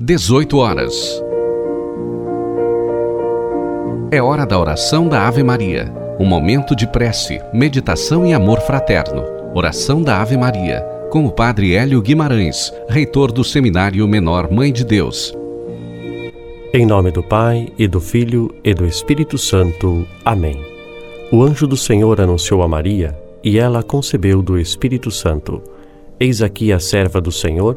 18 horas. É hora da oração da Ave Maria. Um momento de prece, meditação e amor fraterno. Oração da Ave Maria, com o Padre Hélio Guimarães, reitor do Seminário Menor Mãe de Deus. Em nome do Pai, e do Filho, e do Espírito Santo. Amém. O anjo do Senhor anunciou a Maria, e ela concebeu do Espírito Santo. Eis aqui a serva do Senhor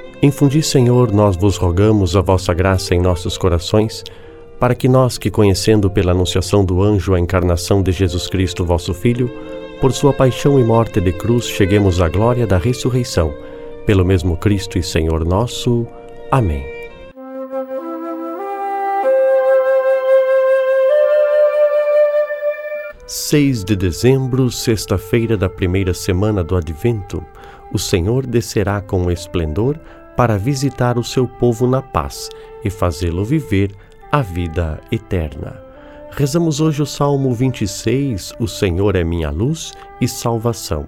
Infundi, Senhor, nós vos rogamos a vossa graça em nossos corações, para que nós, que conhecendo pela anunciação do anjo a encarnação de Jesus Cristo, vosso Filho, por sua paixão e morte de cruz, cheguemos à glória da ressurreição. Pelo mesmo Cristo e Senhor nosso. Amém. Seis de dezembro, sexta-feira da primeira semana do Advento, o Senhor descerá com esplendor para visitar o seu povo na paz e fazê-lo viver a vida eterna. Rezamos hoje o Salmo 26, O Senhor é minha luz e salvação.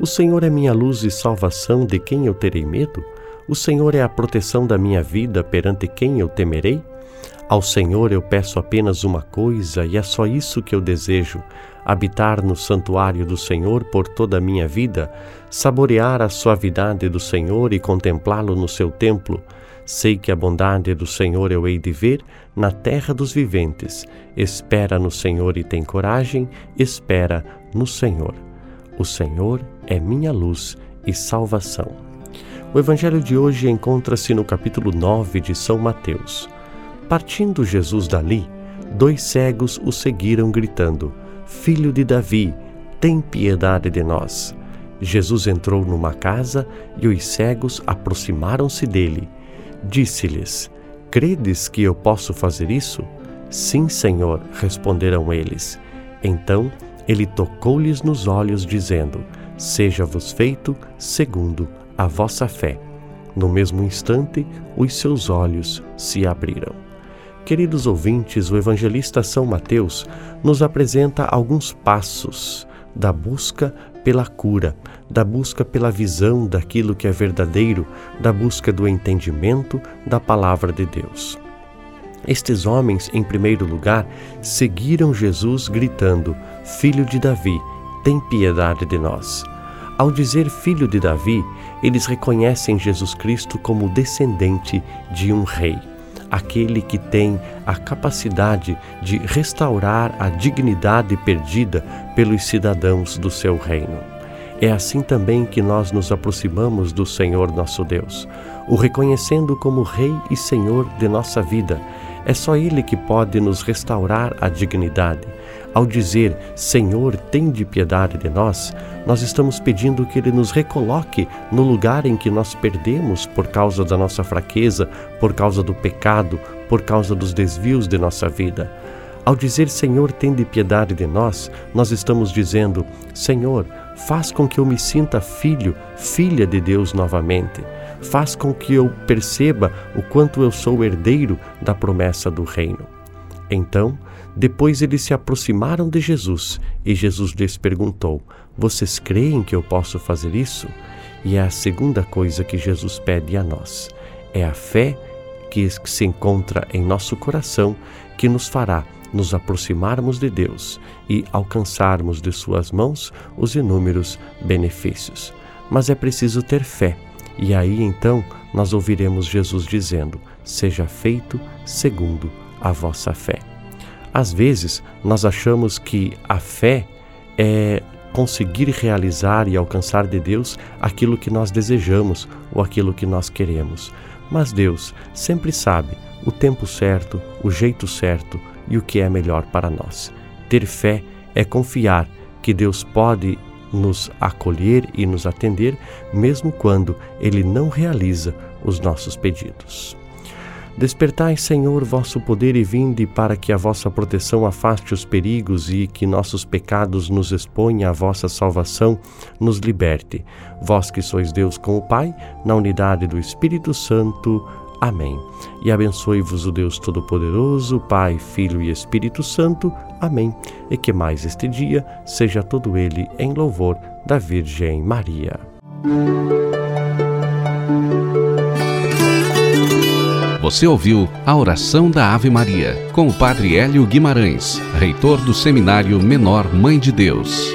O Senhor é minha luz e salvação, de quem eu terei medo? O Senhor é a proteção da minha vida, perante quem eu temerei? Ao Senhor eu peço apenas uma coisa, e é só isso que eu desejo: habitar no santuário do Senhor por toda a minha vida, saborear a suavidade do Senhor e contemplá-lo no seu templo. Sei que a bondade do Senhor eu hei de ver na terra dos viventes. Espera no Senhor e tem coragem, espera no Senhor. O Senhor é minha luz e salvação. O evangelho de hoje encontra-se no capítulo 9 de São Mateus. Partindo Jesus dali, dois cegos o seguiram gritando: Filho de Davi, tem piedade de nós. Jesus entrou numa casa e os cegos aproximaram-se dele. Disse-lhes: Credes que eu posso fazer isso? Sim, Senhor, responderam eles. Então ele tocou-lhes nos olhos, dizendo: Seja-vos feito segundo a vossa fé. No mesmo instante, os seus olhos se abriram. Queridos ouvintes, o evangelista São Mateus nos apresenta alguns passos da busca pela cura, da busca pela visão daquilo que é verdadeiro, da busca do entendimento da palavra de Deus. Estes homens, em primeiro lugar, seguiram Jesus gritando: Filho de Davi, tem piedade de nós. Ao dizer filho de Davi, eles reconhecem Jesus Cristo como descendente de um rei aquele que tem a capacidade de restaurar a dignidade perdida pelos cidadãos do seu reino. É assim também que nós nos aproximamos do Senhor nosso Deus, o reconhecendo como Rei e Senhor de nossa vida. É só Ele que pode nos restaurar a dignidade. Ao dizer Senhor, tem de piedade de nós, nós estamos pedindo que Ele nos recoloque no lugar em que nós perdemos por causa da nossa fraqueza, por causa do pecado, por causa dos desvios de nossa vida. Ao dizer Senhor, tem de piedade de nós, nós estamos dizendo Senhor, faz com que eu me sinta filho, filha de Deus novamente. Faz com que eu perceba o quanto eu sou herdeiro da promessa do reino. Então, depois eles se aproximaram de Jesus e Jesus lhes perguntou: Vocês creem que eu posso fazer isso? E é a segunda coisa que Jesus pede a nós. É a fé que se encontra em nosso coração que nos fará nos aproximarmos de Deus e alcançarmos de Suas mãos os inúmeros benefícios. Mas é preciso ter fé, e aí então nós ouviremos Jesus dizendo: Seja feito segundo a vossa fé. Às vezes, nós achamos que a fé é conseguir realizar e alcançar de Deus aquilo que nós desejamos ou aquilo que nós queremos. Mas Deus sempre sabe o tempo certo, o jeito certo e o que é melhor para nós. Ter fé é confiar que Deus pode nos acolher e nos atender, mesmo quando Ele não realiza os nossos pedidos. Despertai, Senhor, vosso poder e vinde para que a vossa proteção afaste os perigos e que nossos pecados nos exponha à vossa salvação, nos liberte. Vós que sois Deus com o Pai, na unidade do Espírito Santo. Amém. E abençoe-vos o Deus Todo-Poderoso, Pai, Filho e Espírito Santo. Amém. E que mais este dia seja todo ele em louvor da Virgem Maria. Você ouviu a oração da Ave Maria com o Padre Hélio Guimarães, reitor do Seminário Menor Mãe de Deus.